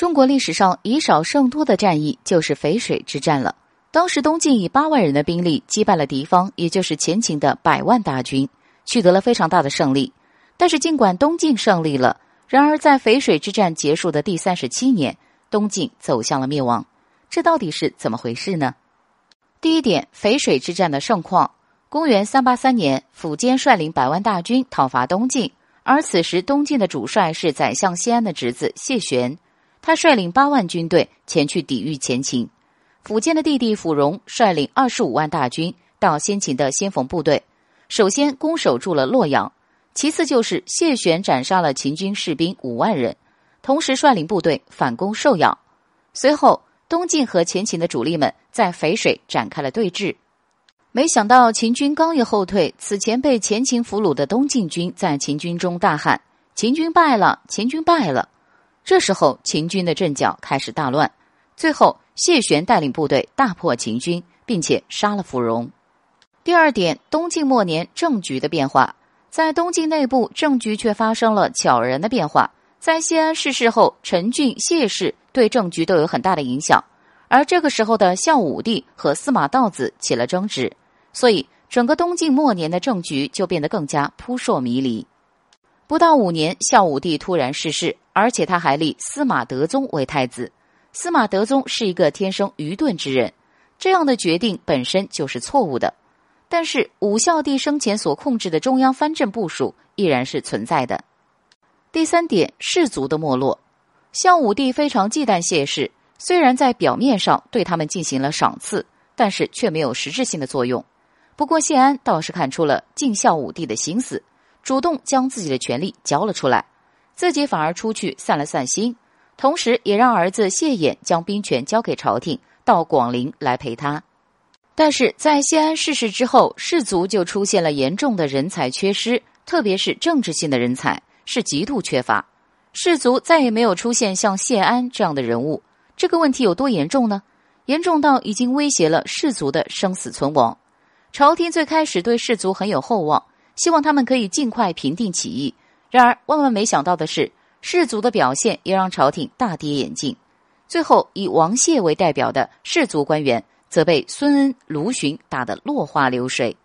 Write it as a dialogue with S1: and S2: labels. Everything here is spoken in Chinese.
S1: 中国历史上以少胜多的战役就是淝水之战了。当时东晋以八万人的兵力击败了敌方，也就是前秦的百万大军，取得了非常大的胜利。但是尽管东晋胜利了，然而在淝水之战结束的第三十七年，东晋走向了灭亡。这到底是怎么回事呢？第一点，淝水之战的盛况。公元三八三年，苻坚率领百万大军讨伐东晋，而此时东晋的主帅是宰相谢安的侄子谢玄。他率领八万军队前去抵御前秦，苻坚的弟弟苻融率领二十五万大军到先秦的先锋部队，首先攻守住了洛阳，其次就是谢玄斩杀了秦军士兵五万人，同时率领部队反攻寿阳。随后，东晋和前秦的主力们在淝水展开了对峙，没想到秦军刚一后退，此前被前秦俘虏的东晋军在秦军中大喊：“秦军败了！秦军败了！”这时候，秦军的阵脚开始大乱。最后，谢玄带领部队大破秦军，并且杀了苻融。第二点，东晋末年政局的变化，在东晋内部政局却发生了悄然的变化。在谢安逝世后，陈俊、谢氏对政局都有很大的影响。而这个时候的孝武帝和司马道子起了争执，所以整个东晋末年的政局就变得更加扑朔迷离。不到五年，孝武帝突然逝世。而且他还立司马德宗为太子。司马德宗是一个天生愚钝之人，这样的决定本身就是错误的。但是武孝帝生前所控制的中央藩镇部署依然是存在的。第三点，氏族的没落。孝武帝非常忌惮谢氏，虽然在表面上对他们进行了赏赐，但是却没有实质性的作用。不过谢安倒是看出了敬孝武帝的心思，主动将自己的权力交了出来。自己反而出去散了散心，同时也让儿子谢衍将兵权交给朝廷，到广陵来陪他。但是在谢安逝世之后，士族就出现了严重的人才缺失，特别是政治性的人才是极度缺乏。士族再也没有出现像谢安这样的人物。这个问题有多严重呢？严重到已经威胁了士族的生死存亡。朝廷最开始对士族很有厚望，希望他们可以尽快平定起义。然而，万万没想到的是，士族的表现也让朝廷大跌眼镜。最后，以王谢为代表的士族官员则被孙恩、卢循打得落花流水。